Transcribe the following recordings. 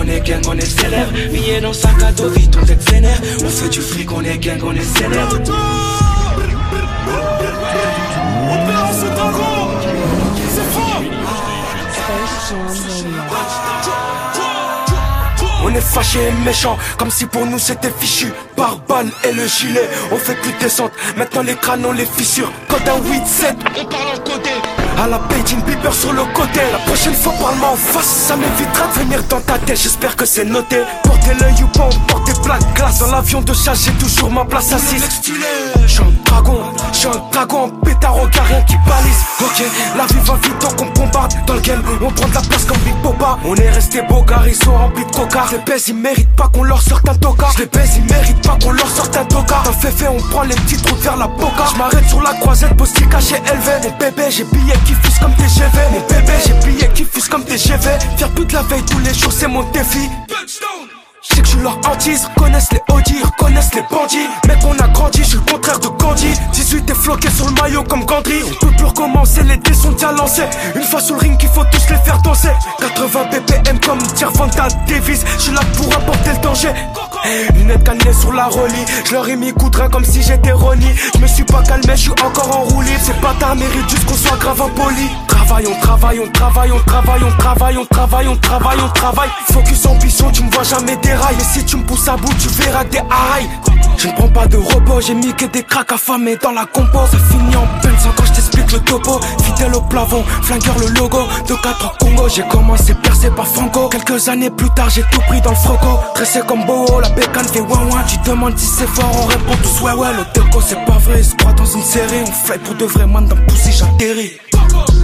on est gang, on est célèbre. Billets dans sac à dos, vite on est vénère. On fait du fric, on est gang, on est célèbre. On est fâché et méchant, comme si pour nous c'était fichu. Par balle et le gilet, on fait plus de descente. Maintenant les crânes on les fissure. Code un 8-7, on parle en côté. À la une Bieber sur le côté. La prochaine fois parle-moi en face. Ça m'évitera de venir dans ta tête. J'espère que c'est noté. Portez l'œil ou pas on porte des plaques glace Dans l'avion de chasse j'ai toujours ma place assise. J'suis un dragon, j'suis un dragon en pétard rien qui balise. Ok, la vie va vite donc on bombarde. Dans le game on prend de la place comme Big Boba On est resté beau car ils sont remplis de coca Les baise ils méritent pas qu'on leur sorte un toca Les baise ils méritent pas qu'on leur sorte un toca T'en fait fait on prend les petites routes vers la boca. J'm'arrête sur la croisette postier caché élevé Mon bébé j'ai billet qui fuse comme des GV Mon bébé j'ai billet qui fuse comme des GV Faire toute la veille tous les jours c'est mon défi je sais que je leur hantise, connaissent les Audi, reconnaissent les bandits. Mec, on a grandi, je suis le contraire de Gandhi. 18 est floqué sur le maillot comme Gandry. On peut plus recommencer, les dés sont déjà lancés. Une fois sur le ring, il faut tous les faire danser. 80 BPM comme Tirvanta Davis. Je suis là pour apporter le danger. Lunettes cannelées sur la relie. Je leur ai mis coup comme si j'étais Ronnie. Je me suis pas calmé, je suis encore en. C'est pas ta mérite juste qu'on soit grave impoli. Travaille, on travaille, on travaille, on travaille, on travaille, on travaille, on travaille, on travaille. Focus ambition, tu me vois jamais dérailler. Mais si tu me pousses à bout, tu verras des harailles. Je ne prends pas de repos, j'ai mis que des cracks affamés dans la compo. Ça finit en peine sans quand je t'explique le topo. Fidèle au plafond, flingueur le logo. De 4 Congo, j'ai commencé percé par Franco. Quelques années plus tard, j'ai tout pris dans le froco. Tressé comme Boho, la bécane fait ouin. Tu demandes si c'est fort, on répond tous ouais ouais. Le déco, c'est pas vrai, se croit dans une série. On fly pour de vrais man dans poussi, j'atterris.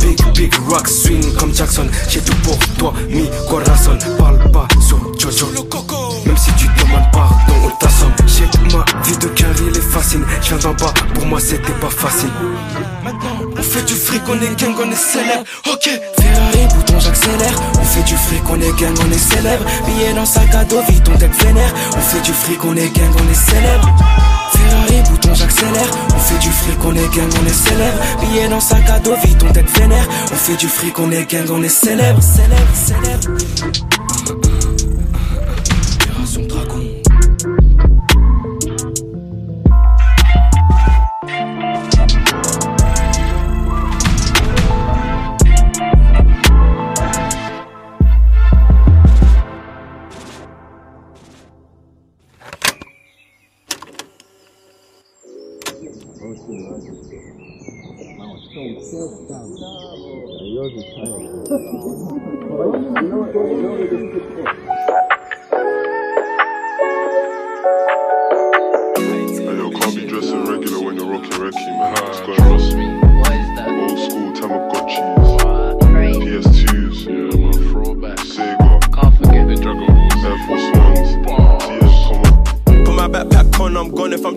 Big, big rock swing comme Jackson. J'ai tout pour toi, mi corazon. Parle pas sur Jojo. Même si tu demandes pardon, on t'assomme. Ma de carry, les fascine. J'viens d'en bas, pour moi c'était pas facile. Maintenant, on fait du fric, on est gang, on est célèbre. Ok, Ferrari, bouton, j'accélère. On fait du fric, on est gang, on est célèbre. Billet dans sac à dos, vite, on deck vénère. On fait du fric, on est gang, on est célèbre. Ferrari, bouton, j'accélère. On fait du fric, on est gang, on est célèbre. Billet dans sac à dos, vite, on deck vénère. On fait du fric, on est gang, on est célèbre, célèbre, célèbre.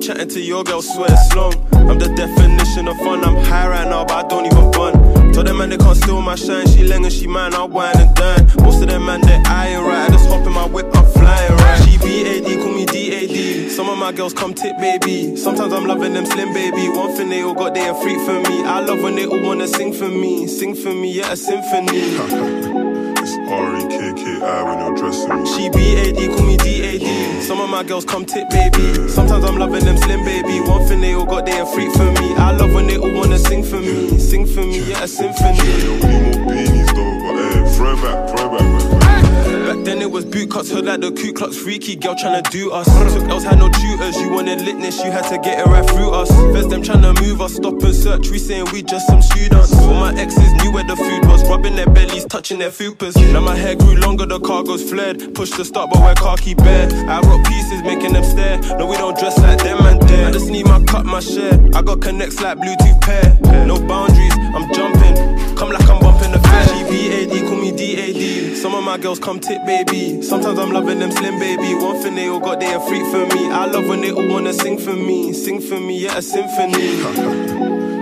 Chatting to your girl, swear long. I'm the definition of fun. I'm high right now, but I don't even fun. Tell them man they can't steal my shine. She and she mine, I'll wine and dine. Most of them man they eyeing right. I just hop in my whip, I'm flying right. She BAD, call me DAD. Some of my girls come tip baby. Sometimes I'm loving them slim baby. One thing they all got, they a freak for me. I love when they all wanna sing for me, sing for me, yeah a symphony. It's R-E-K-K-I when you're dressing me. She BAD, call me DAD. Some of my girls come tip, baby. Sometimes I'm loving them slim, baby. One thing they all got, they a freak for me. I love when they all wanna sing for me. Sing for me, yeah, a symphony. Yo, we need more beanies though, but hey, throwback, throwback. Back then it was boot cuts, heard like the Ku Klux freaky girl tryna do us. Took else had no tutors, you wanted litness, you had to get it right through us. First them tryna move us, stop and search, we saying we just some students. All my exes knew where the food was, rubbing their bellies, touching their fupas. Now my hair grew longer, the cargo's flared. Push the start, but wear khaki bare. I rock pieces, making them stare. No, we don't dress like them and there. I just need my cut, my share. I got connects like Bluetooth pair. No boundaries, I'm jumping. Come like I'm bumping the fair. She BAD, call me DAD. Some of my girls come tip, baby. Sometimes I'm loving them slim, baby. One thing they all got, they a freak for me. I love when they all wanna sing for me. Sing for me, yeah, a symphony.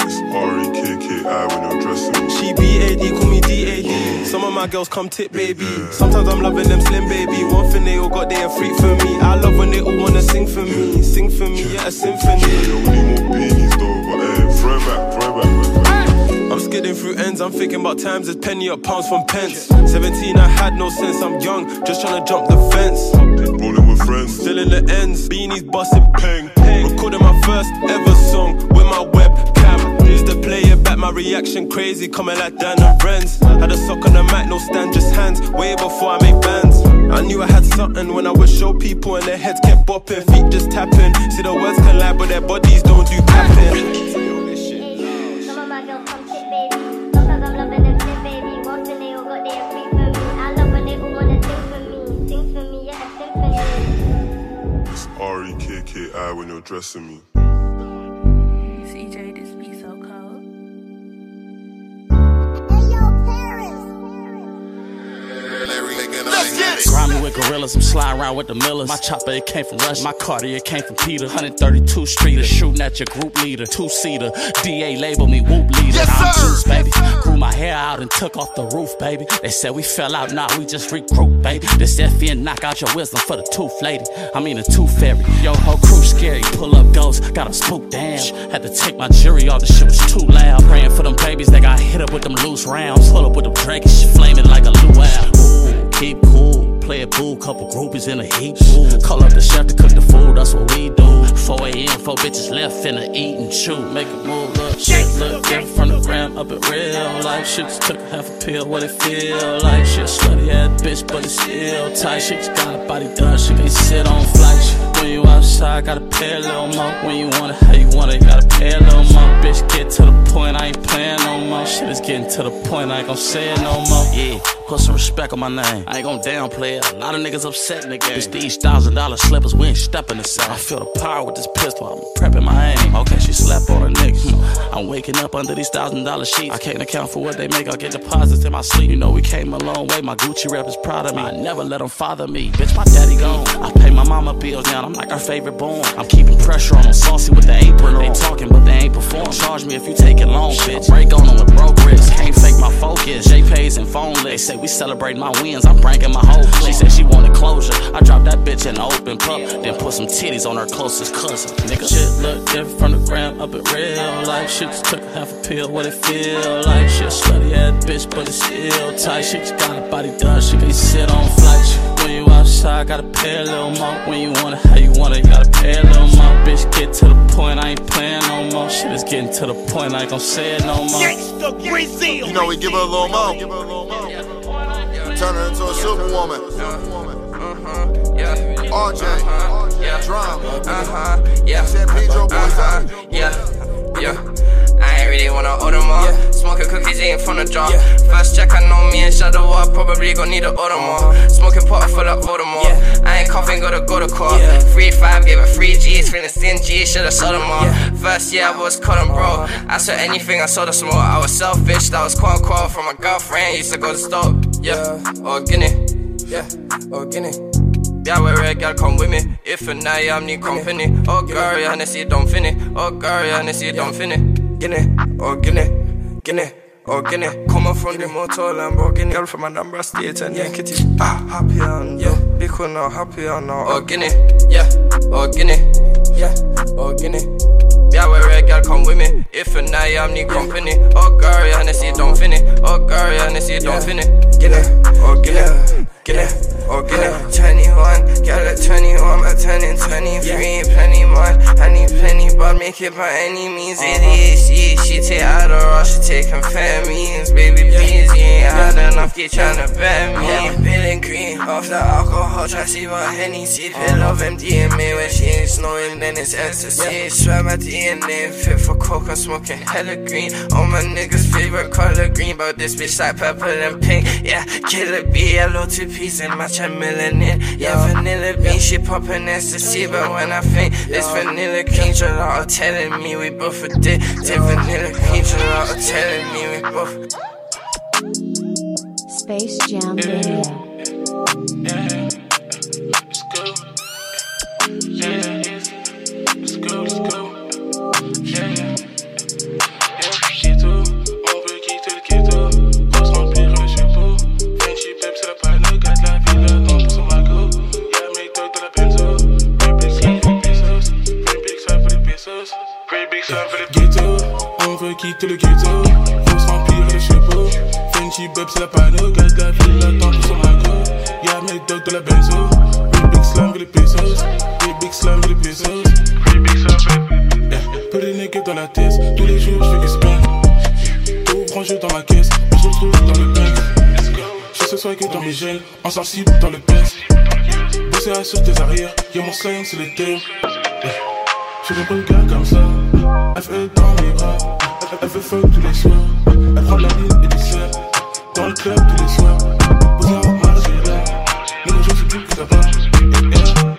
It's R-E-K-K-I when you're dressing. She BAD, call me DAD. Mm. Some of my girls come tip, baby. Sometimes I'm loving them slim, baby. One thing they all got, they a freak for me. I love when they all wanna sing for me. Sing for me, yeah, a symphony. Yo, we need more beanies though, but hey, throwback, throwback, man. I'm skidding through ends. I'm thinking about times as penny or pounds from pence. 17, I had no sense. I'm young, just trying to jump the fence. Rolling with friends. Still in the ends, beanies busting peng. Recording my first ever song with my webcam. Used to play it back, my reaction crazy, coming like Dan and Friends. Had a sock on the mic, no stand, just hands. Way before I made bands. I knew I had something when I would show people and their heads kept bopping, feet just tapping. See the words collide, but their bodies don't do tapping. You're dressing me. Grimy with gorillas, I'm sliding around with the Millers. My chopper, it came from Russia. My Cartier, it came from Peter. 132 Street, shooting at your group leader. Two seater, DA labeled me whoop leader. I'm juice, baby. Grew my hair out and took off the roof, baby. They said we fell out, nah, we just regroup, baby. This FN knock out your wisdom for the tooth lady. I mean, the tooth fairy. Yo, whole crew scary. Pull up ghost, got a spook, damn. Had to take my jury off, the shit was too loud. Praying for them babies that got hit up with them loose rounds. Pull up with them shit flaming like a luau. Ooh, keep cool. Play a boo, couple groupies in a. Ooh, call up the chef to cook the food, that's what we do. 4 a.m., four bitches left finna eat and chew. Make a move, look, shit look different from the gram up in real life. Shit just took half a pill, what it feel like. Shit slutty ass bitch, but it's still tight. Shit just got a body done, she can sit on flights. When you outside, gotta pay a little more. When you want it, how you want it, gotta pay a little more. Bitch, get to the point, I ain't playing no more. Shit is getting to the point, I ain't gon' say it no more. Yeah, put some respect on my name. I ain't gon' downplay it. A lot of niggas upset in the game. It's these thousand dollar slippers, we ain't stepping inside. I feel the power with this pistol, I'm prepping my aim. Okay, she slept on a nigga. Hmm. I'm waking up under these thousand dollar sheets. I can't account for what they make, I'll get deposits in my sleep. You know, we came a long way, my Gucci rep is proud of me. I never let them father me. Bitch, my daddy gone. I pay my mama bills now, I'm like her favorite born. I'm keeping pressure on them, saucy with the apron on. They talking, but they ain't perform. Charge me if you take it long, bitch. Break on them with broke wrists. Can't fake my focus. J pays and phone lit. They say we celebrate my wins, I'm pranking my whole clique. She said she wanted closure. I dropped that bitch in the open pup, then put some titties on her closest cousin. Nigga, shit look different from the gram up in real life. Shit just took half a pill, what it feel like. Shit slutty ass bitch, but it's still tight. She just got a body done, she can sit on flights. When you outside, gotta pay a little more. When you want it, how you want it, you gotta pay a little more. Bitch, get to the point, I ain't playing no more. Shit is getting to the point, I ain't gon' say it no more. You know, we give her a little more. Turn her into a superwoman. Yeah. RJ, Yeah. Drum, Uh-huh, yeah. San Pedro boys Uh-huh, yeah, yeah. I ain't really wanna order more. Smoking cookies, eating from the jar. First check, I know me and Shadow up. Probably gonna need to order more. Uh-huh. Smoking pot full of Voldemort. I ain't coughing, gotta go to court. Free five, gave it free G's. Feeling stingy, should've sold them all. First year, I was cutting bro. Uh-huh. I saw anything, I saw the smoke. I was selfish, that was quote unquote from my girlfriend. Used to go to stop, yeah. Or Guinea, yeah. Or Guinea. Yeah, where red girl come with me. If and I am need company. Oh girl, yeah, Hennessy don't finish. Oh girl, yeah, Hennessy don't finish. Guinea, oh Guinea, Guinea. Oh, Guinea, come up from the motor Lamborghini Girl from Anambra State and yeah. Kitty Ah, happy on yeah. Big one now, happy on now Oh, Guinea, yeah Oh, Guinea, yeah Oh, Guinea yeah, where red girl come with me. If and I am need company. Oh, girl, yeah, Hennessy don't finish. Oh, girl, yeah, Hennessy don't finish. Guinea, oh, Guinea, Guinea, oh, Guinea. 21, girl a 21, but turning 23. Plenty more, I need plenty, but make it by any means. ADHD, uh-huh. she take Adderall, she take amphetamines. Baby, please, you ain't had enough, keep tryna bet me. Feeling green off the alcohol, try to see what Hennessy. Pill of MDMA when she ain't snowing, then it's ecstasy. Swear my DNA fit for coke, I'm smoking hella green. All my niggas' favorite color green, but this bitch like purple and pink. Yeah, killer B, yellow two piece and match a melanin. Yeah, vanilla bean, she poppin' ecstasy, but when I think this vanilla cream, all telling me we both addicted. Vanilla cream, all telling me we both. Space Jam Radio. Ghetto, quitter le ghetto. Faut se remplir beb, c'est la panneau. Garde la ville, attends pour son mago. Y'a mes dogs de la benzo. Oui, big slam, les pesos. Oui, big slam, les pesos. Oui, big slam, yeah. Peu de dans la tête. Tous les jours, je fais que spend. Tout branché dans ma caisse. On se retrouve dans le bank. Je ce soir que dans mes gènes. Insensible dans le pèse. Bosser sur tes arrières. Y'a mon slang, c'est le thème. Yeah. Je veux pas le gars comme ça. Fait dans mes bras. Elle, veut fuck tous les soirs. Elle prend la ligne et du sel. Dans le club tous les soirs. Posé en marge et là. Mais je sais plus que pas. Yeah.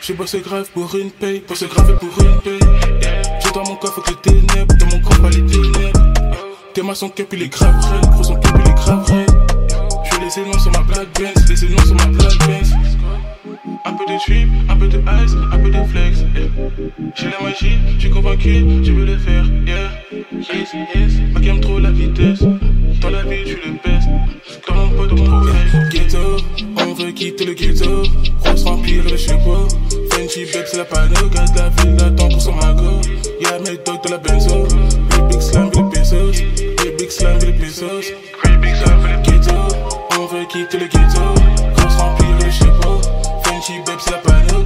J'ai bossé grave pour une paye. Bossé grave pour une paye. J'ai dans mon coffre avec les ténèbres. Dans mon coffre, les ténèbres. Tes mains son cap, il est grave raide. Gros, son cap, il est grave raide. Je laisser noms sur ma black Benz. Noms sur ma black Benz. Un peu de trip, un peu de ice, un peu de flex. J'ai la magie, j'suis convaincu, je veux le faire. Yes, yes. Ma game trop la vitesse. Dans la vie, tu le best. Dans mon pote, on trouve Ghetto, on veut quitter le ghetto. Rose remplir le chapeau. Fenty Beb, c'est la panneau. Garde la ville, attends pour son mago. Y'a mes dogs de la benzo. Les big slam, les pesos. Les big slam, les pesos. Ghetto, on veut quitter le ghetto. Rose remplir le chapeau. Fenty Beb, c'est la panneau.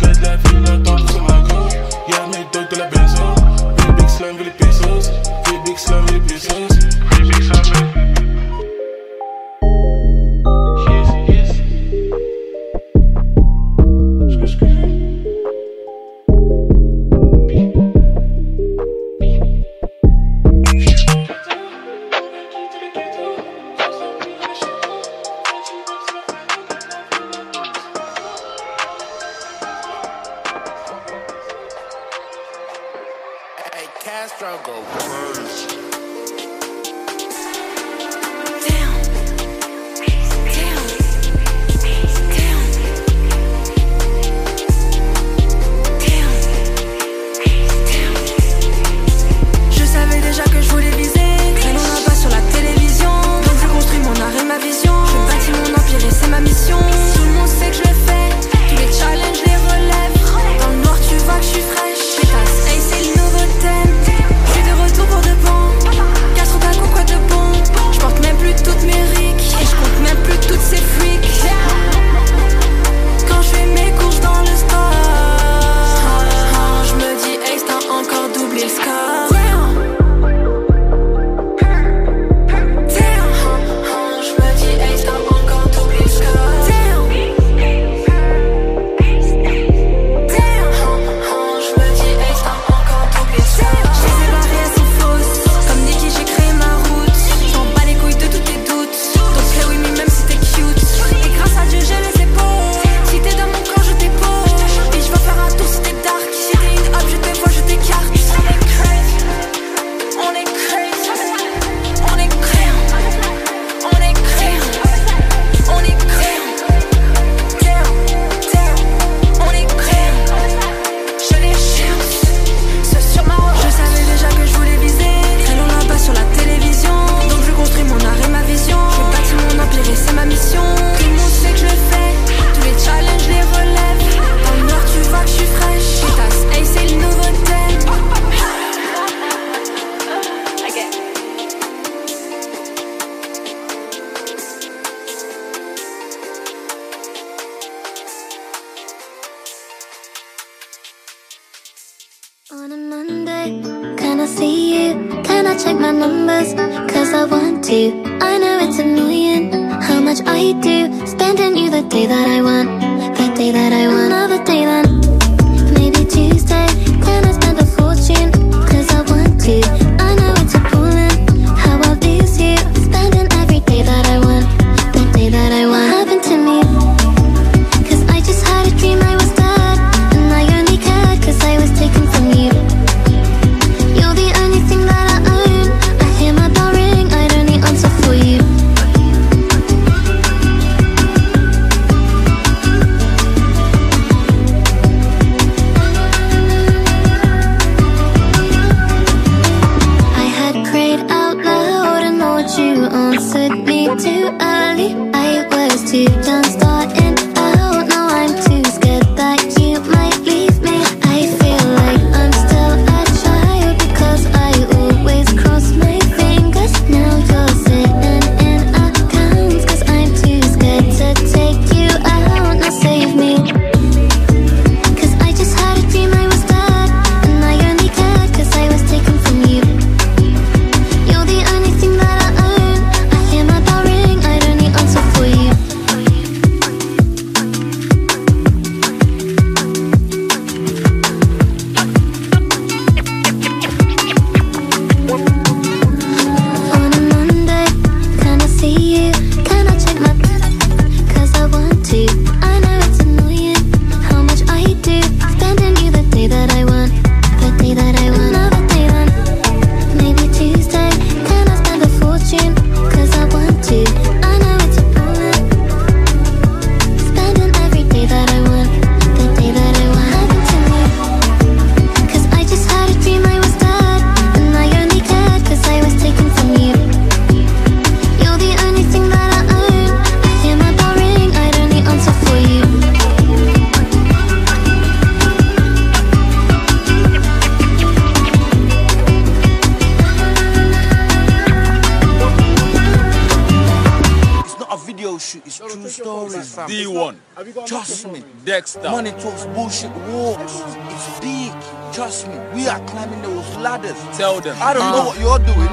Tell them. I don't know Uh. what you're doing.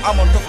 I'm on top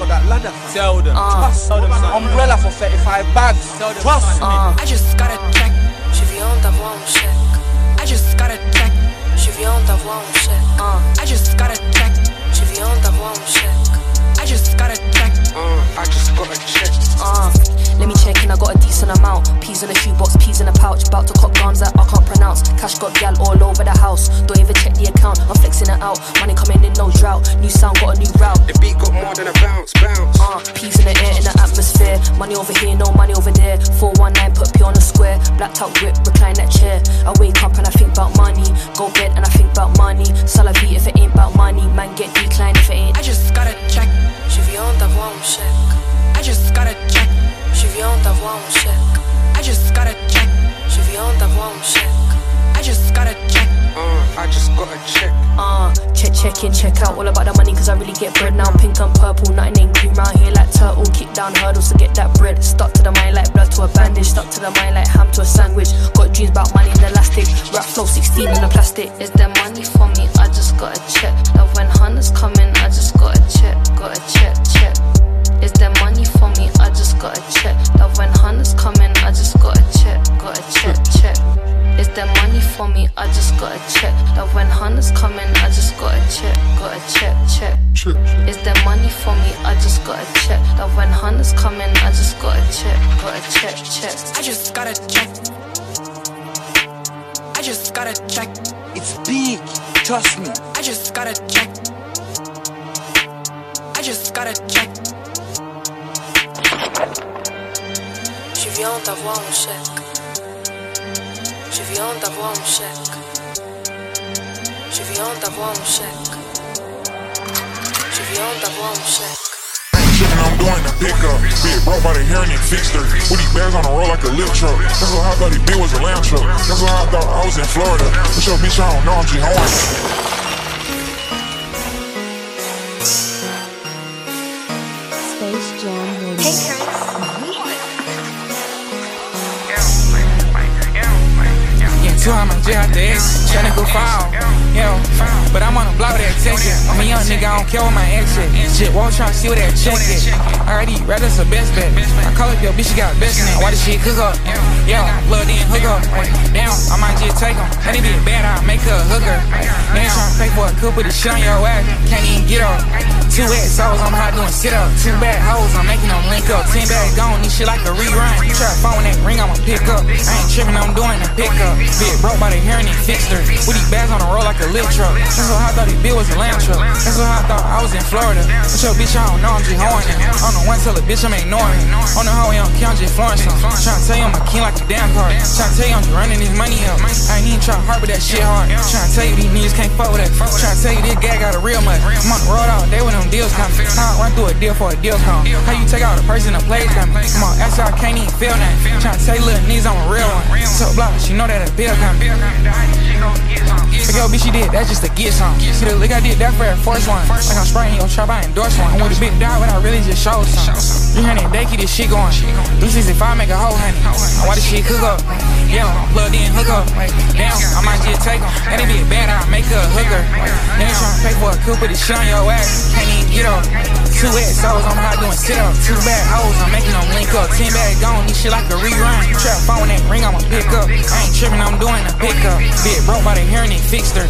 viens d'avoir un chèque. Je viens d'avoir un chèque. I'm doing a pickup. Big broke by the hearing and fixed her. With these bags on the road like a lift truck. That's what I thought he big was a lamb truck. That's what I thought I was in Florida. What's your bitch? I don't know. I'm just horny. Space Jam Radio. Yeah, two on my J out the X, tryna go foul. Yeah, but I'm on a block with that ticket. I'm a young nigga, I don't care what my ex is. Shit, won't try to see what that check is. Already read us a best bet. I call up your bitch, she got a best in it. Why this shit cook up? Yeah, blood in, hook up. Damn, I might just take. That ain't be bad, I'll make her a hooker. Ain't tryna pay for a could put the shit on your ass. Can't even get up. Two XOs, I'm hot doing sit up. Two bad hoes, I'm making them link up. Ten bad gone, this shit like a rerun. Try to phone that ring, I'ma pick up. I ain't tripping, I'm doing the pickup. Bit broke by the hearing and fixed her. With these bags on the road like a lift truck. That's what I thought he bill was a lamb truck. That's what I thought I was in Florida. What's your bitch? I don't know, I'm just horny. On the one tell a bitch I'm ignoring. On the hoe, I'm just flooring some. Tryna tell you I'm a king like a damn car. Tryna tell you I'm just running this money up. I ain't even tryna with that shit hard. Tryna tell you these niggas can't fuck with that. Tryna tell you this guy got a real much. I'm on the road all day when them deals coming. I run through a deal for a deal come. How you take out a person that plays coming? Come on, how I can't even feel nothing. Tryna tell you little niggas I'm a real one. So block, she know that a bill coming. Yo, bitch, she did, that's just to get some. See the lick I did that for Force One. Like I'm spraying your trap, I endorse one. I'm with a big dog, but I really just showed some. 300 day, keep this shit going. 365 make a whole honey. Now why this shit cook up? Yeah, plugged in, hook up. Damn, I might just take them. Ain't be a bad, I'll make her a hooker. They ain't tryna pay for a coup, but this shit on your ass. Can't even get up. Two XOs, I'm hot doing sit up. Two bad hoes, I'm making them link up. Ten bad gone, this shit like a rerun. Trap phone that ring, I'ma pick up. I ain't tripping, I'm doing a pickup. Bit broke by the hearing and fixed her.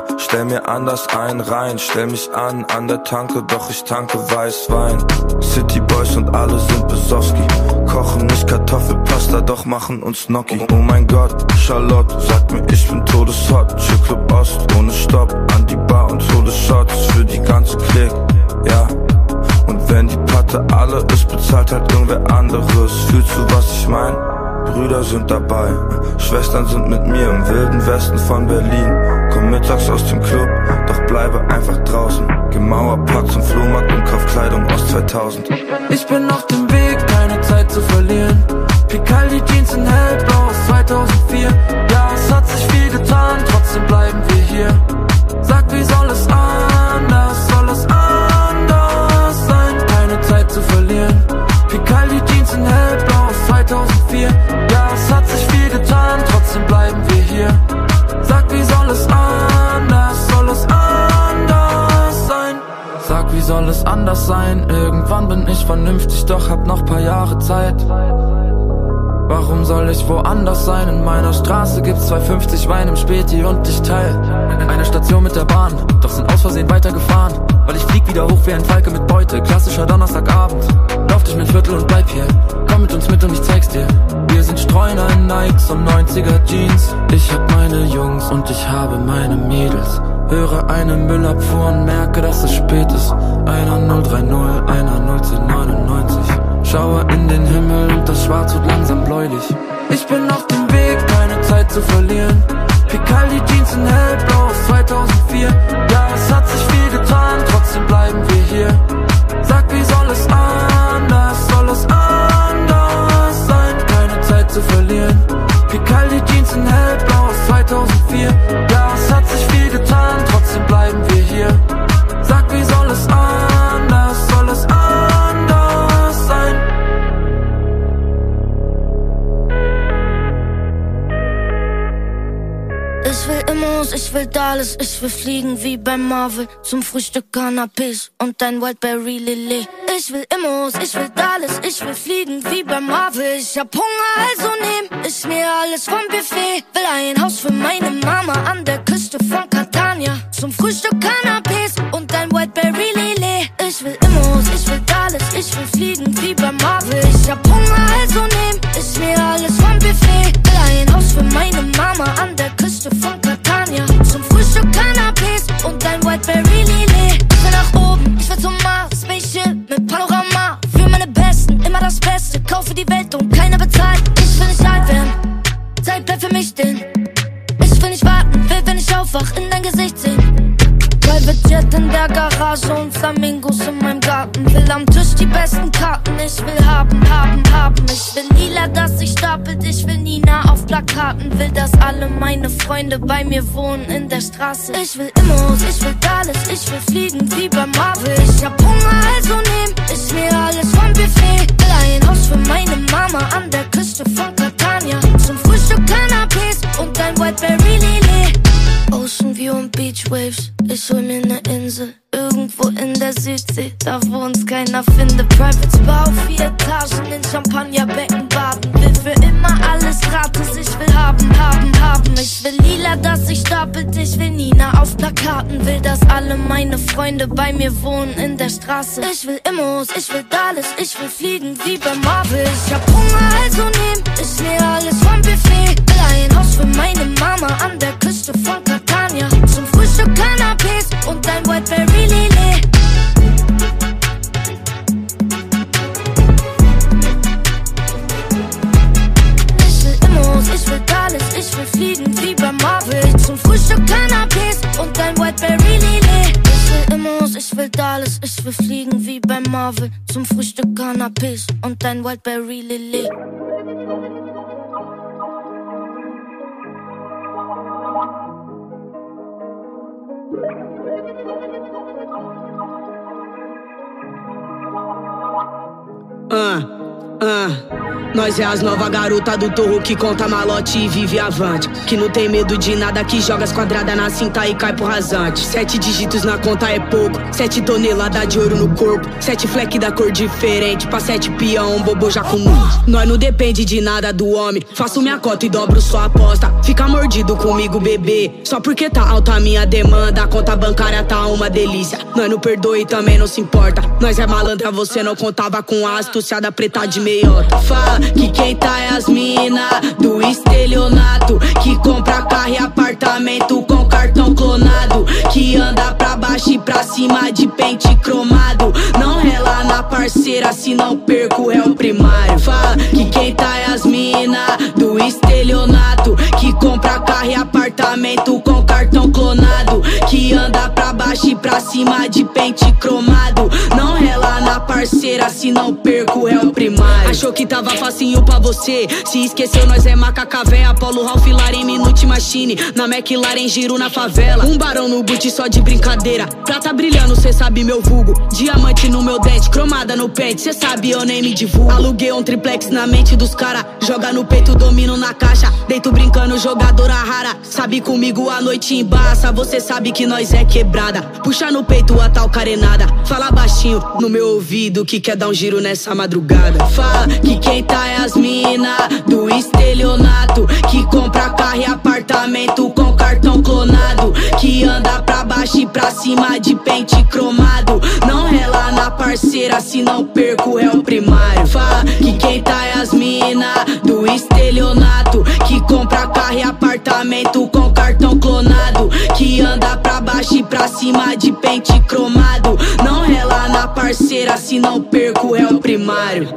stell mir anders ein rein, stell mich an an der Tanke, doch ich tanke Weißwein. City Boys und alle sind Besowski, kochen nicht Kartoffelpasta, doch machen uns Gnocchi. Oh mein Gott, Charlotte sagt mir, ich bin todeshot, Chill Club Ost ohne Stopp, an die Bar und hole Shots für die ganze Klick, ja. Und wenn die Patte alle ist, bezahlt halt irgendwer anderes. Fühlst du, was ich mein? Brüder sind dabei, Schwestern sind mit mir im wilden Westen von Berlin. Komm mittags aus dem Club, doch bleibe einfach draußen. Gemauer Park zum Flohmarkt und kauf Kleidung aus 2000. Ich bin auf dem Weg, keine Zeit zu verlieren. Picaldi Jeans in hellblau aus 2004. Ja, es hat sich viel getan, trotzdem bleiben wir hier. Vernünftig, doch hab noch paar Jahre Zeit. Warum soll ich woanders sein? In meiner Straße gibt's 250 Wein im Späti und ich teil eine Station mit der Bahn, doch sind aus Versehen weitergefahren. Weil ich flieg wieder hoch wie ein Falke mit Beute, klassischer Donnerstagabend. Lauf durch mein Viertel und bleib hier, komm mit uns mit und ich zeig's dir. Wir sind Streuner in Nikes und 90er Jeans. Ich hab meine Jungs und ich habe meine Mädels. Höre eine Müllabfuhr und merke, dass es spät ist. Einer 030, einer 01099. Schaue in den Himmel und das Schwarz wird langsam bläulich. Ich bin auf dem Weg, keine Zeit zu verlieren. Picaldi Jeans in hellblau aus 2004. Ja, es hat sich viel getan, trotzdem bleiben wir hier. Sag, wie soll es anders, soll es anders sein? Keine Zeit zu verlieren. Picaldi Jeans in hellblau aus 2004. Ja, es hat sich viel getan, trotzdem bleiben wir hier. Ich will Dallas, ich will fliegen wie bei Marvel. Zum Frühstück Cannabis und ein Wildberry Lillet. Ich will Immos, ich will Dallas, ich will fliegen wie bei Marvel. Ich hab Hunger, also nehm ich mir alles vom Buffet. Will ein Haus für meine Mama an der Küste von Catania. Zum Frühstück Cannabis Yes. Ich will Immos, ich will Dallas. Ich will fliegen wie bei Marvel. Ich hab Hunger, also nehm ich mir alles vom Buffet. Will ein Haus für meine Mama an der Küste von Catania. Zum Frühstück Cannabis und ein Whiteberry Lillet. Ich will Immos, ich will Dallas, ich will fliegen wie bei Marvel. Zum Frühstück Cannabis und ein Whiteberry Lillet. Ich will Immos, ich will Dallas, ich will fliegen Marvel. Zum Frühstück Cannabis und ein Wildberry Lillet. Ah, ah. Nós é as nova garota do torro que conta malote e vive avante. Que não tem medo de nada, que joga as quadradas na cinta e cai pro rasante. Sete dígitos na conta é pouco, sete toneladas de ouro no corpo. Sete fleque da cor diferente, pra sete peão, um bobo já comum. Nós não depende de nada do homem, faço minha cota e dobro sua aposta. Fica mordido comigo, bebê, só porque tá alta a minha demanda. A conta bancária tá uma delícia. Nós não perdoe e também não se importa. Nós é malandra, você não contava com a astúcia preta de meiota. Que quem tá é as mina do estelionato Que compra carro e apartamento com cartão clonado Que anda pra baixo e pra cima de pente cromado Não rela na parceira, se não perco é o primário. Fala que quem tá é as mina do estelionato. Que compra carro e apartamento com cartão clonado. Que anda pra baixo e pra cima de pente cromado. Não rela na parceira, se não perco é o primário. Achou que tava facinho pra você. Se esqueceu, nós é macaca véia. Apolo Ralph Lauren, Minute Machine. Na McLaren, giro na favela. Um barão no boot só de brincadeira. Prata brilhando, cê sabe meu vulgo. Diamante no meu dente, cromada no pente. Cê sabe, eu nem me divulgo. Aluguei um triplex na mente dos cara. Joga no peito, domino na caixa. Deito brincando, jogadora rara. Sabe comigo a noite embaça. Você sabe que nós é quebrada. Puxa no peito a tal carenada. Fala baixinho no meu ouvido que quer dar um giro nessa madrugada. Fala que quem tá é as mina do estelionato. Que compra carro e apartamento com cartão clonado. Que anda pra baixo e pra cima de pente cromado. Não rela na parceira, se não perco é o primário. Fala que quem tá é as mina do estelionato. Que compra carro e apartamento com cartão clonado. Que anda pra baixo e pra cima de pente cromado. Não rela na parceira, se não perco é o primário.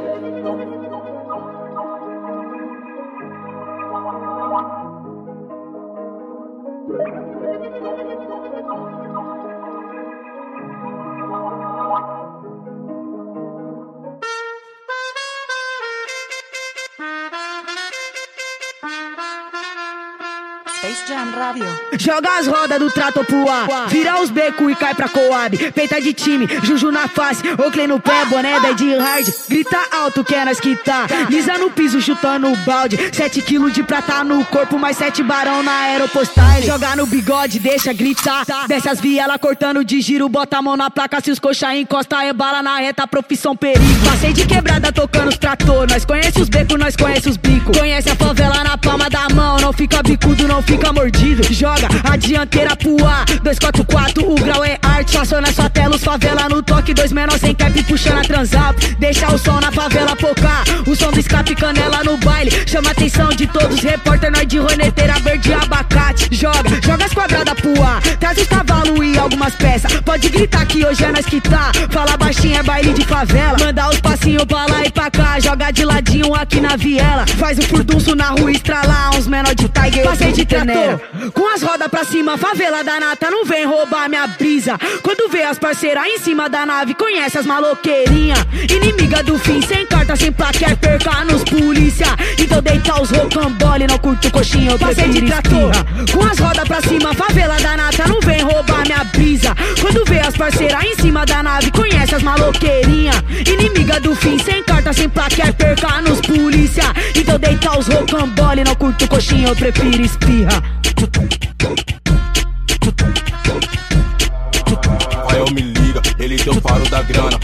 Joga as rodas do trato pro ar, vira os becos e cai pra Coab. Peita de time, Juju na face, Oakley no pé, boné da de hard. Grita alto que é nós que tá. Lisa no piso, chutando o balde. 7 quilos de prata no corpo, mais 7 barão na aeropostal. Joga no bigode, deixa gritar. Desce as vielas cortando de giro, bota a mão na placa. Se os coxa encosta, é bala na reta, profissão perigo. Passei de quebrada tocando os trator. Nós conhece os becos, nós conhece os bicos. Conhece a favela na palma da mão, não fica bicudo, não fica mordido. Joga a dianteira pro ar. 244, o grau é arte. Passou na sua tela, os favela no toque. Dois menores sem cap puxando a transap. Deixa o som na favela focar. O som do escape canela no baile. Chama a atenção de todos. Repórter, nós de roneteira verde abacate. Joga, joga as quadradas pro ar. Traz os cavalos e algumas peças. Pode gritar que hoje é nós que tá. Fala baixinho, é baile de favela. Manda os passinhos pra lá e pra cá. Joga de ladinho aqui na viela. Faz o furdunço na rua estralar. Uns menor de Tiger. Passei de trator. Com as rodas pra cima, favela da nata. Não vem roubar minha brisa. Quando vê as parceiras em cima da nave, conhece as maloqueirinha. Inimiga do fim, sem carta, sem placa, é perca nos polícia. Então deita os rocambole, não curto coxinha, eu Passei de trator. Com as rodas pra cima, favela da nata. Não vem roubar minha brisa. Quando vê as parceiras em cima da nave, conhece as maloqueirinha. Inimiga do fim, sem carta, sem placa, é perca nos polícia. Então deita os rocambole, não curto coxinha, eu prefiro espirra. Rael me liga, ele deu faro da grana.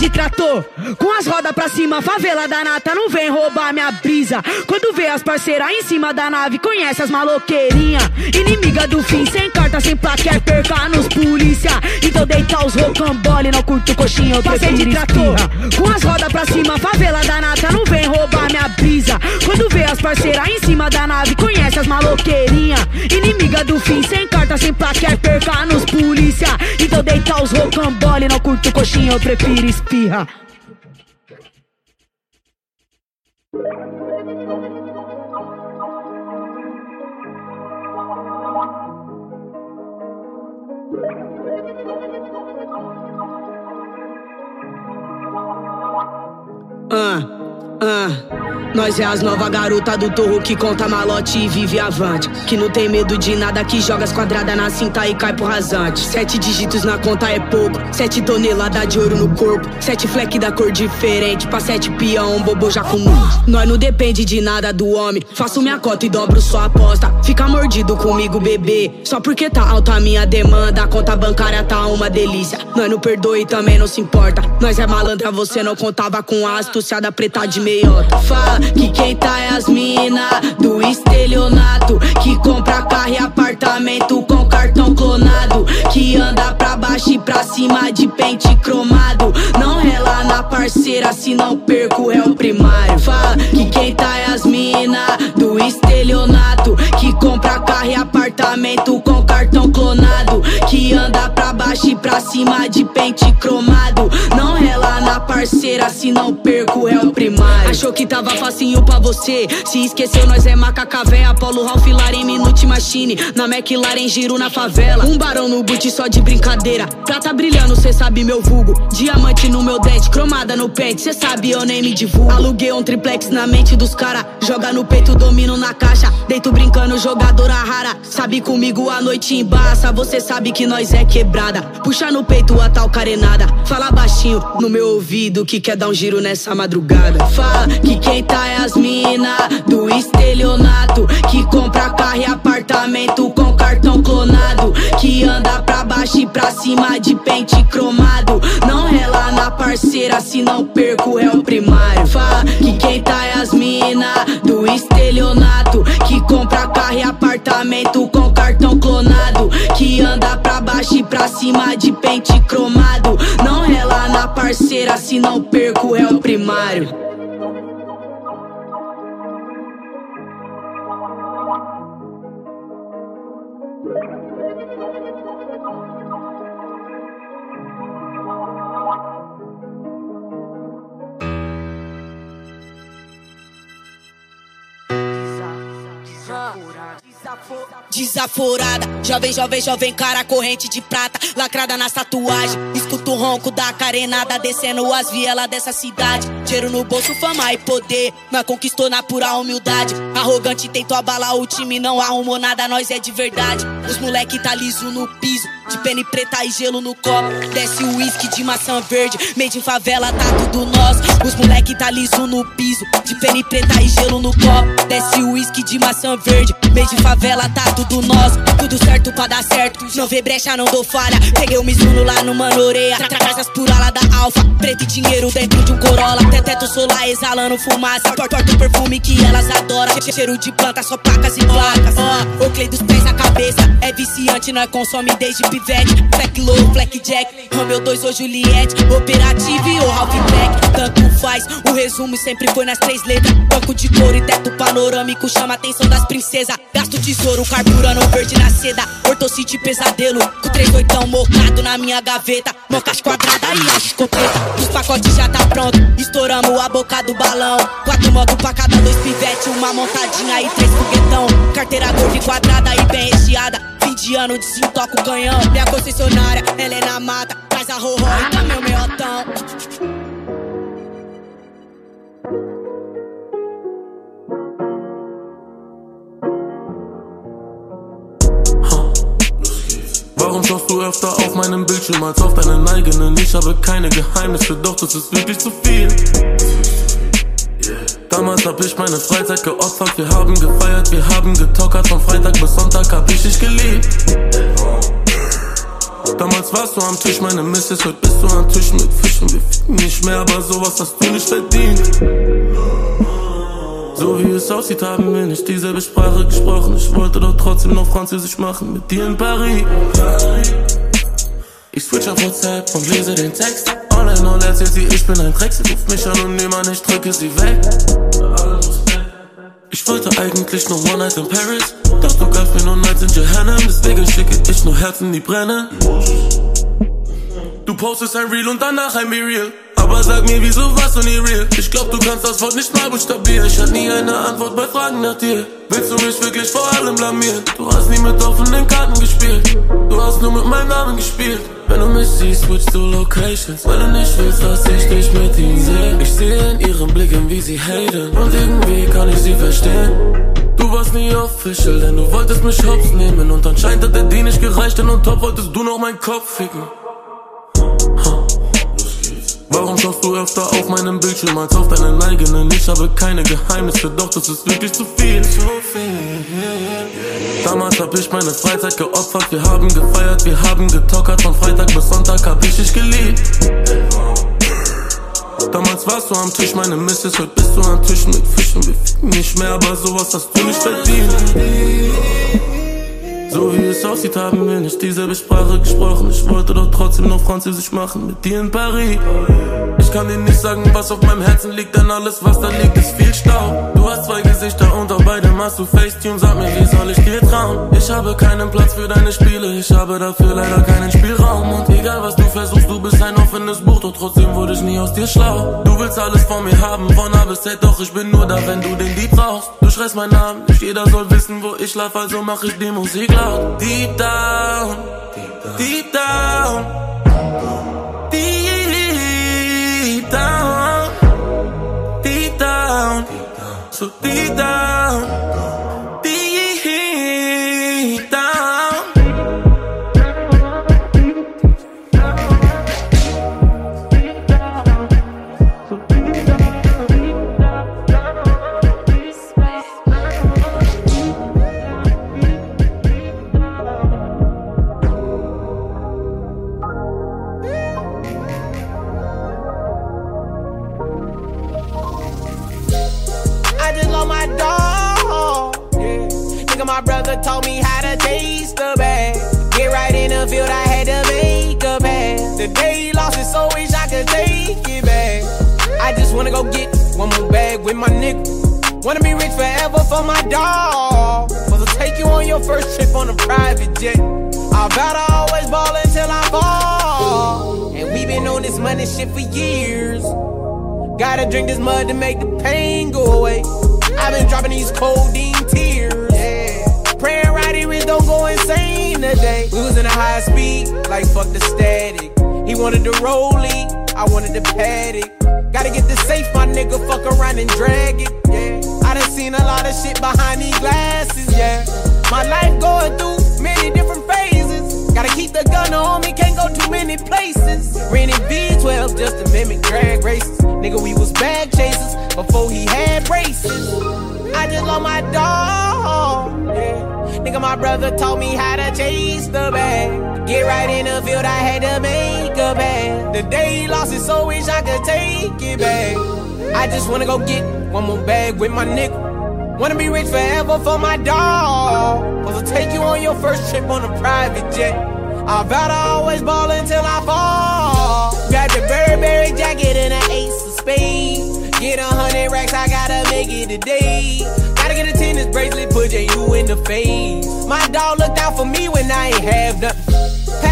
De trator, com as rodas pra cima, favela da nata, não vem roubar minha brisa. Quando vê as parceiras em cima da nave, conhece as maloqueirinha. Inimiga do fim, sem carta, sem placa, é perca nos polícia. Então deita os rocambole, não curto coxinha, eu Passei de trator, com as rodas pra cima, favela da nata, não vem roubar minha brisa. Quando vê as parceiras em cima da nave, conhece as maloqueirinha. Inimiga do fim, sem carta, sem placa, é perca nos polícia. Os rocambole, não curto coxinha, eu prefiro espirra. Ah, ah. Nós é as nova garota do torro que conta malote e vive avante. Que não tem medo de nada, que joga as quadradas na cinta e cai pro rasante. Sete dígitos na conta é pouco, sete toneladas de ouro no corpo. Sete fleque da cor diferente, pra sete peão, bobo já comum. Nós não depende de nada do homem, faço minha cota e dobro sua aposta. Fica mordido comigo, bebê, só porque tá alta a minha demanda. A conta bancária tá uma delícia, nós não perdoe e também não se importa. Nós é malandra, você não contava com a astúcia preta de meiota. Fala que quem tá é as mina do estelionato Que compra carro e apartamento com cartão clonado Que anda pra baixo e pra cima de pente cromado. Não rela na parceira, se não perco é o primário. Fala que quem tá é as mina do estelionato. Compra carro e apartamento com cartão clonado. Que anda pra baixo e pra cima de pente cromado. Não rela na parceira, se não perco é o primário. Achou que tava facinho pra você. Se esqueceu, nós é macaca véia. Apolo Ralph Laren, Minute Machine. Na McLaren, giro na favela. Um barão no boot só de brincadeira. Prata brilhando, cê sabe meu vulgo. Diamante no meu dente, cromada no pente. Cê sabe, eu nem me divulgo. Aluguei um triplex na mente dos cara. Joga no peito, domino na caixa. Deito brincando, jogadora rara. Sabe comigo a noite embaça. Você sabe que nós é quebrada. Puxa no peito a tal carenada. Fala baixinho no meu ouvido que quer dar um giro nessa madrugada. Fala que quem tá é as mina do estelionato. Que compra carro e apartamento com cartão clonado. Que anda pra baixo e pra cima de pente cromado. Não rela na parceira, se não perco é o primário. Fala que quem tá é as mina do estelionato. Que compra carro e apartamento com cartão clonado. Que anda pra baixo e pra cima de pente cromado. Não rela na parceira, se não perco é o primário. Desaforada, jovem, jovem, jovem, cara corrente de prata, lacrada nas tatuagens. Escuto o ronco da carenada, descendo as vielas dessa cidade. Dinheiro no bolso, fama e poder, mas conquistou na pura humildade. Arrogante tentou abalar o time, não arrumou nada, nós é de verdade. Os moleque tá liso no piso, de pena preta e gelo no copo. Desce o uísque de maçã verde, meio de favela, tá tudo nosso. Os moleque tá liso no piso, de pena preta e gelo no copo. Desce o uísque de maçã verde, meio de favela, tá tudo nosso. Tudo certo pra dar certo, não vê brecha, não dou falha. Peguei o Mizuno lá no Manoreia, tra traz as purala da Alfa. Preto e dinheiro dentro de um Corolla, até teto solar exalando fumaça. Torta o perfume que elas adoram, cheiro de planta, só placas e placas. Ó, o clay dos pés à cabeça, é viciante, nós consome desde pivete. Black Low, Black Jack, Romeo 2 ou Juliette. Operative ou Ralph Black, tanto faz. O resumo sempre foi nas três letras. Banco de couro e teto panorâmico, chama a atenção das princesas. Gasto tesouro, carburando verde na seda. Ortocite pesadelo, com três oitão mocado na minha gaveta. Mocas quadrada e as Os pacotes já tá pronto, estouramos a boca do balão. Quatro motos pra cada dois pivete, uma montadinha e três foguetão. Carteira gorda e quadrada e bem recheada. Fim de ano o canhão. Minha concessionária, ela é na mata. Traz a roró e também o meiotão. Warum schaust du öfter auf meinem Bildschirm als auf deinen eigenen? Ich habe keine Geheimnisse, doch das ist wirklich zu viel. Damals hab ich meine Freizeit geopfert, wir haben gefeiert, wir haben getockert, von Freitag bis Sonntag hab ich dich geliebt. Damals warst du am Tisch, meine Misses, heute bist du am Tisch mit Fischen, wir ficken nicht mehr, aber sowas hast du nicht verdient. So wie es aussieht, haben wir nicht dieselbe Sprache gesprochen. Ich wollte doch trotzdem noch Französisch machen mit dir in Paris. Ich switch auf WhatsApp und lese den Text. Online und erzählt sie, ich bin ein Dreck. Sie ruft mich an und nehm an, ich drücke sie weg. Ich wollte eigentlich nur One Night in Paris. Doch du gabst mir nur Nights in Jehannam. Deswegen schicke ich nur Herzen, die brennen. Du postest ein Reel und danach ein Be Real. Aber sag mir, wieso warst du nie real? Ich glaub, du kannst das Wort nicht mal buchstabieren. Ich hatte nie eine Antwort bei Fragen nach dir. Willst du mich wirklich vor allem blamieren? Du hast nie mit offenen Karten gespielt. Du hast nur mit meinem Namen gespielt. Wenn du mich siehst, switch to Locations. Weil du nicht willst, dass ich dich mit ihnen sehe. Ich sehe in ihren Blicken, wie sie haten. Und irgendwie kann ich sie verstehen. Du warst nie official, denn du wolltest mich hops nehmen. Und anscheinend hat der Deal nicht gereicht, denn on top wolltest du noch meinen Kopf ficken. Warum schaust du öfter auf meinem Bildschirm als auf deinen eigenen? Ich habe keine Geheimnisse, doch das ist wirklich zu viel. Damals hab ich meine Freizeit geopfert, wir haben gefeiert, wir haben getockert, von Freitag bis Sonntag hab ich dich geliebt. Damals warst du am Tisch, meine Misses, heute bist du am Tisch mit Fischen. Wir ficken nicht mehr, aber sowas hast du nicht verdient. So wie es aussieht, haben wir nicht dieselbe Sprache gesprochen. Ich wollte doch trotzdem noch Französisch machen mit dir in Paris. Ich kann dir nicht sagen, was auf meinem Herzen liegt, denn alles, was da liegt, ist viel Stau. Du hast zwei Gesichter und auf beidem hast du Facetune. Sag mir, wie soll ich dir trauen? Ich habe keinen Platz für deine Spiele, ich habe dafür leider keinen Spielraum. Und egal, was du versuchst, du bist ein offenes Buch, doch trotzdem wurde ich nie aus dir schlau. Du willst alles von mir haben, von A bis Z, doch ich bin nur da, wenn du den Lied brauchst. Du schreist meinen Namen, nicht jeder soll wissen, wo ich schlaf, also mach ich die Musik laut. Deep down, deep down, deep down, deep down, so deep down. The day he lost it, so wish I could take it back. I just wanna go get one more bag with my nigga. Wanna be rich forever for my dog. Supposed to take you on your first trip on a private jet. I vow to always ball until I fall. Got the Burberry jacket and an ace of spades. Get a hundred racks, I gotta make it today. Gotta get a tennis bracelet, put you in the face. My dog looked out for me when I ain't have nothing.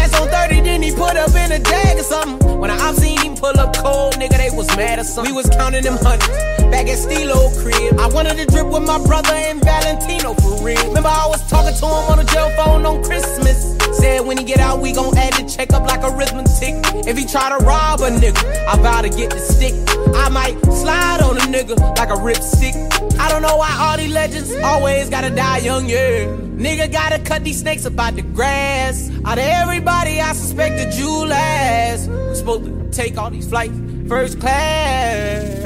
Pass on 30, then he put up in a jag or something. When I seen him pull up cold, nigga, they was mad or something. We was counting them hundreds back at Stilo crib. I wanted to drip with my brother and Valentino for real. Remember, I was talking to him on the jail phone on Christmas. Said when he get out, we gon' add the check up like arithmetic. If he try to rob a nigga, I vow to get the stick. I might slide on a nigga like a ripstick. I don't know why all these legends always gotta die young, yeah. Nigga gotta cut these snakes about the grass. Out of everybody, I suspect that you last. We supposed to take all these flights first class.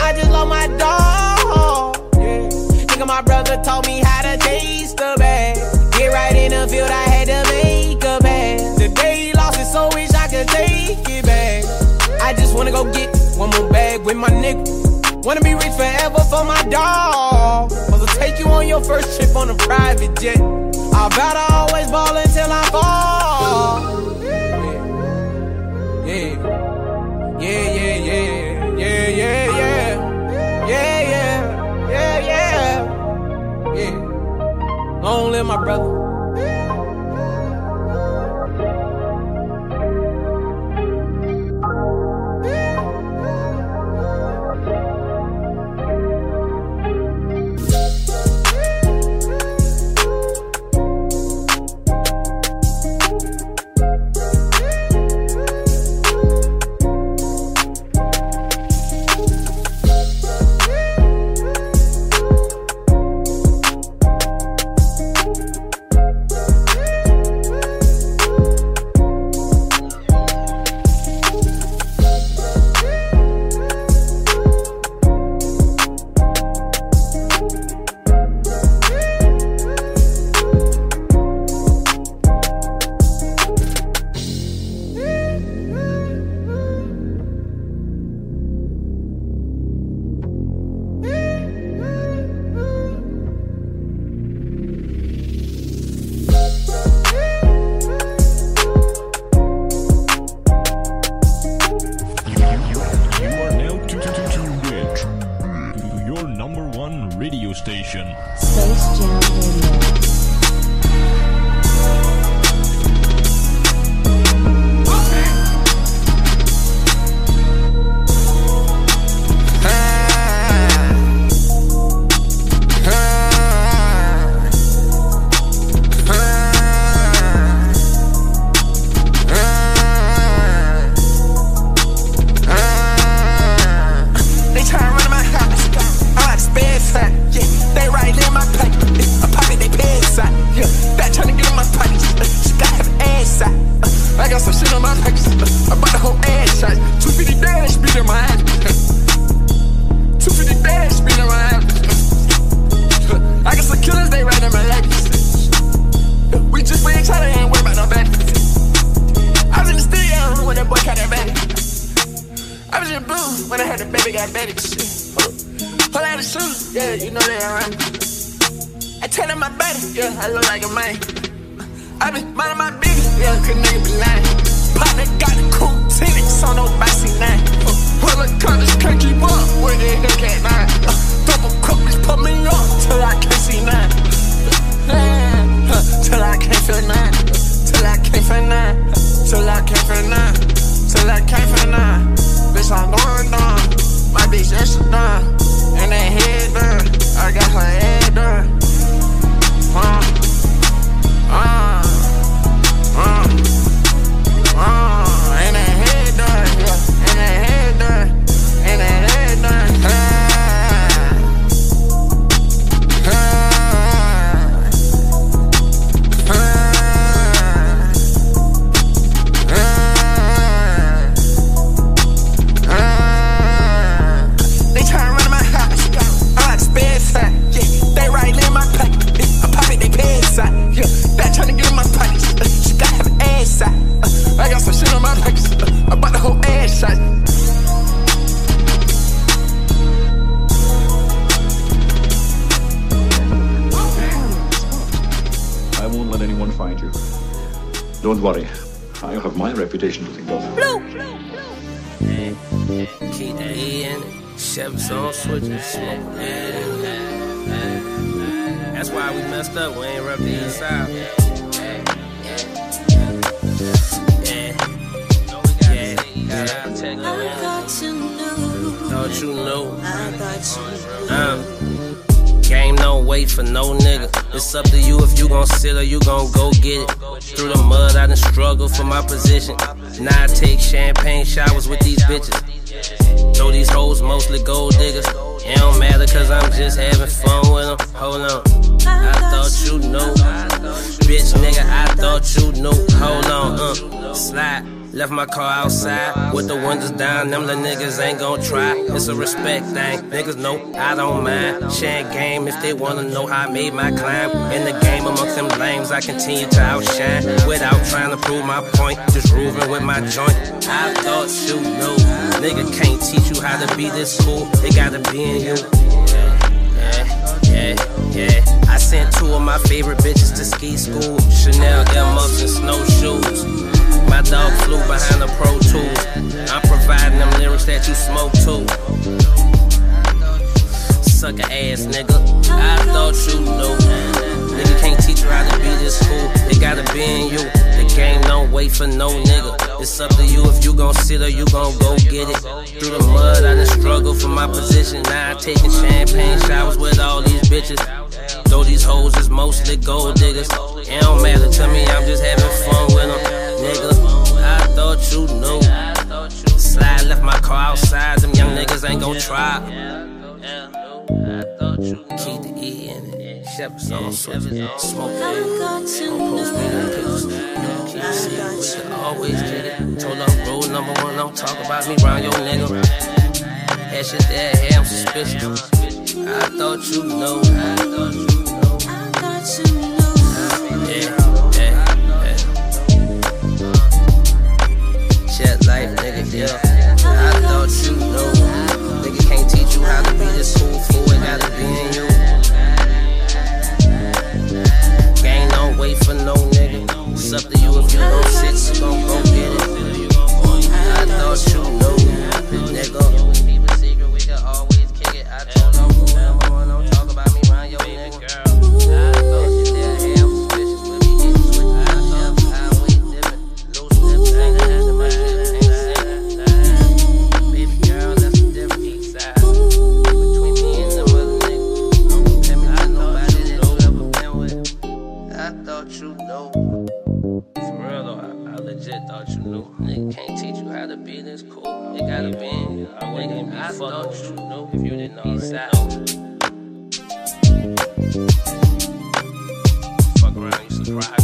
I just love my dog. Yeah. Nigga, my brother taught me how to taste the bag. Get right in the field, I had to make a pass. The day he lost it, so wish I could take it back. I just wanna go get one more bag with my nigga. Wanna be rich forever for my dog. To take you on your first trip on a private jet. I vow to always ball until I fall. Yeah, yeah, yeah, yeah, yeah, yeah, yeah, yeah, yeah, yeah, yeah, yeah. Long live my brother. Don't worry. I have my reputation to think of. Keep the E in it. Chevys on switching, smoke weed in it. That's why we messed up. We ain't rep the east side. Yeah. Yeah. Yeah. I'll take it. Thought you knew. Um, game no wait for no nigga. It's up to you if you gon' sit or you gon' go get it. Through the mud, I done struggled for my position. Now I take champagne showers with these bitches. Though these hoes mostly gold diggers. It don't matter cause I'm just having fun with them. Hold on. I thought you knew. Bitch nigga, I thought you knew. Hold on, uh. Slide. Left my car outside with the windows down. Them little niggas ain't gon' try. It's a respect thing. Niggas know I don't mind. Sharing game if they wanna know how I made my climb. In the game amongst them lames, I continue to outshine without trying to prove my point. Just grooving with my joint. I thought you knew. Nigga can't teach you how to be this cool. It gotta be in you. Yeah, yeah, yeah. I sent two of my favorite bitches to ski school. Chanel Muffs and snowshoes. My dog flew behind the Pro Tools. I'm providing them lyrics that you smoke too. Sucker ass nigga. I thought you knew. Nigga can't teach you how to be this cool. It gotta be in you. The game don't wait for no nigga. It's up to you if you gon' sit or you gon' go get it. Through the mud, I done struggled for my position. Now I'm taking champagne showers with all these bitches. Though these hoes is mostly gold diggers. It don't matter to me, I'm just having fun with them. Thought you knew. Slide left my car outside, them young niggas ain't gon' try. Keep the E in it. Shepherd's on switch. Smoke it. Don't post me pictures. You keep seeing we always get it. Told her rule number one, don't talk about me round your nigga. That shit there, hey, I'm suspicious. I thought you knew. I thought you knew. How to be this cool fool. It gotta be in you. Gang don't wait for no nigga. It's up to you if you gon' sit, you gon' go get it. I thought you knew, nigga. Right.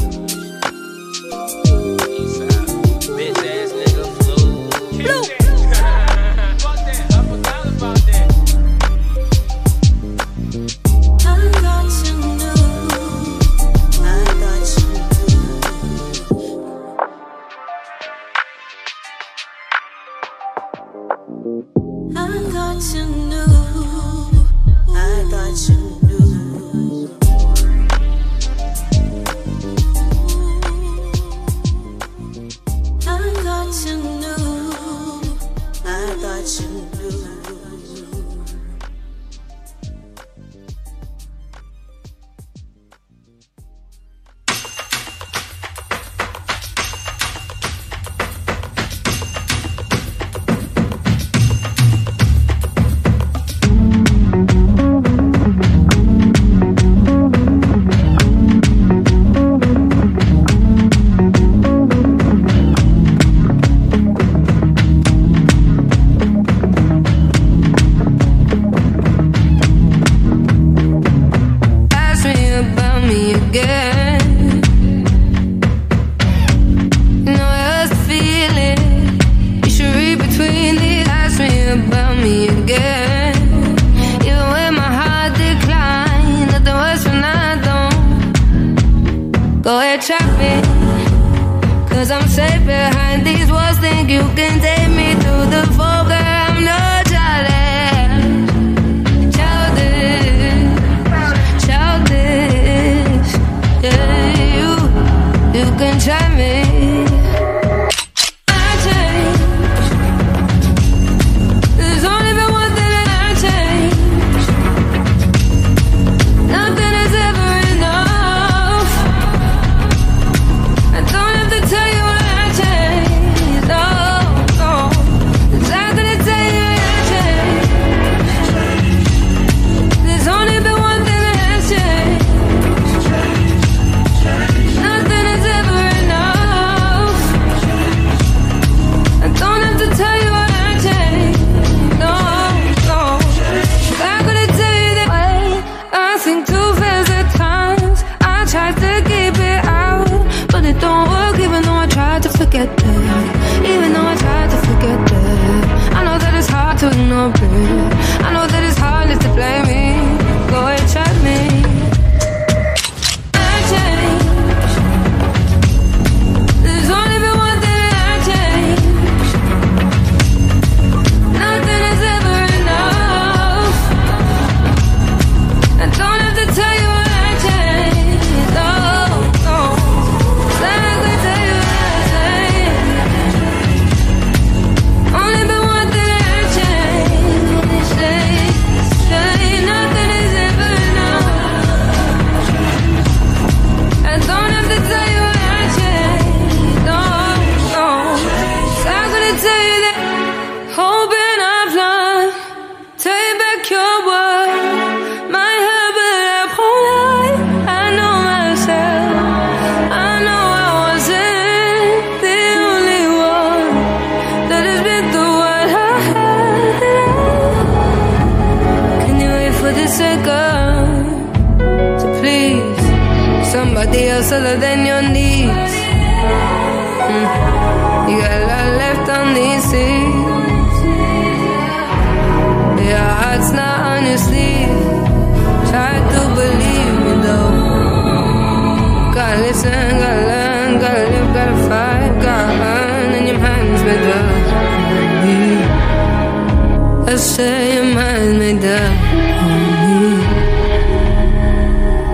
I say your mind's made up.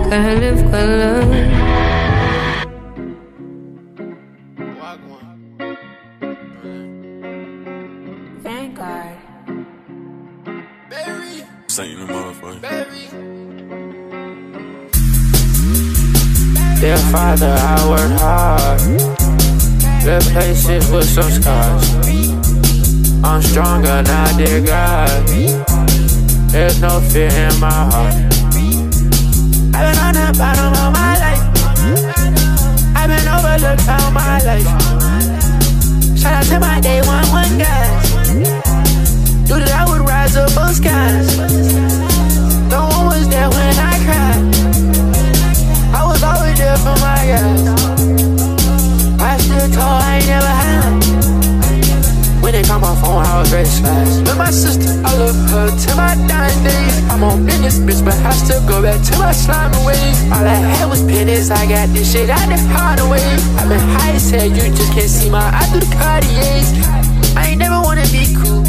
Gotta live, gotta learn. Vanguard. Saint the motherfucker. Dear Father, I work hard. Good places with some scars. I'm stronger now, dear God. There's no fear in my heart. I've been on the bottom of my life. I've been overlooked all my life. Shout out to my day one one guys. Knew that I would rise above skies. No one was there when I cried. I was always there for my guys. My phone, I was to smash. With my sister, I love her till my dying days. I'm on business, bitch, but I still go back to my slime ways. All I had was pennies, I got this shit out the hard way. I've been high as hell, you just can't see my eye through the Cartiers. I ain't never wanna be cool.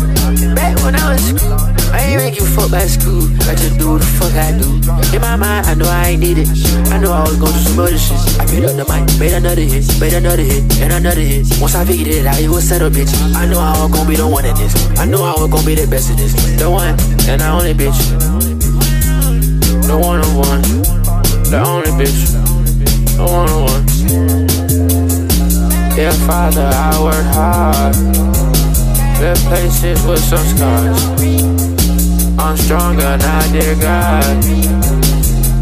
Back when I was school, I ain't you fuck by school. I just do the fuck I do. In my mind, I know I ain't need it. I know I was gonna do some other shit. I picked up the mic, made another hit, made another hit, and another hit. Once I figured it out, it was settled, bitch. I know I was gonna be the one in this. I know I was gonna be the best in this. The one, and the only bitch. The one on one. The only bitch. The one on one. Dear Father, I work hard. Good places with some scars. I'm stronger now, dear God.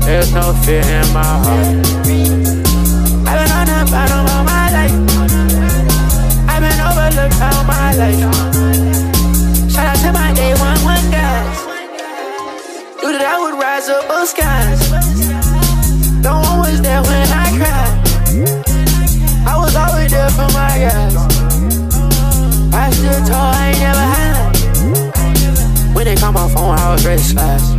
There's no fear in my heart. I've been on the bottom of my life. I've been overlooked all my life. Shout out to my day one one guys. Knew that I would rise above skies. No one was there when I cried. I was always there for my guys. I stood tall, I ain't never had. When they call my phone, I was to smash.